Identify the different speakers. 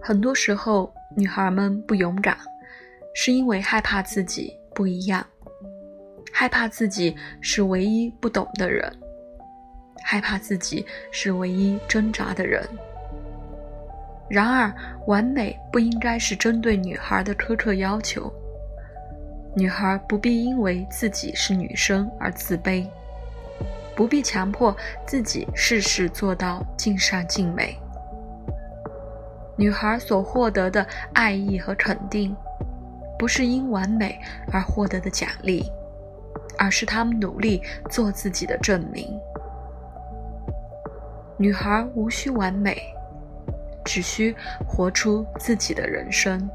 Speaker 1: 很多时候，女孩们不勇敢，是因为害怕自己不一样，害怕自己是唯一不懂的人，害怕自己是唯一挣扎的人。然而，完美不应该是针对女孩的苛刻要求。女孩不必因为自己是女生而自卑，不必强迫自己事事做到尽善尽美。女孩所获得的爱意和肯定，不是因完美而获得的奖励，而是她们努力做自己的证明。女孩无需完美。只需活出自己的人生。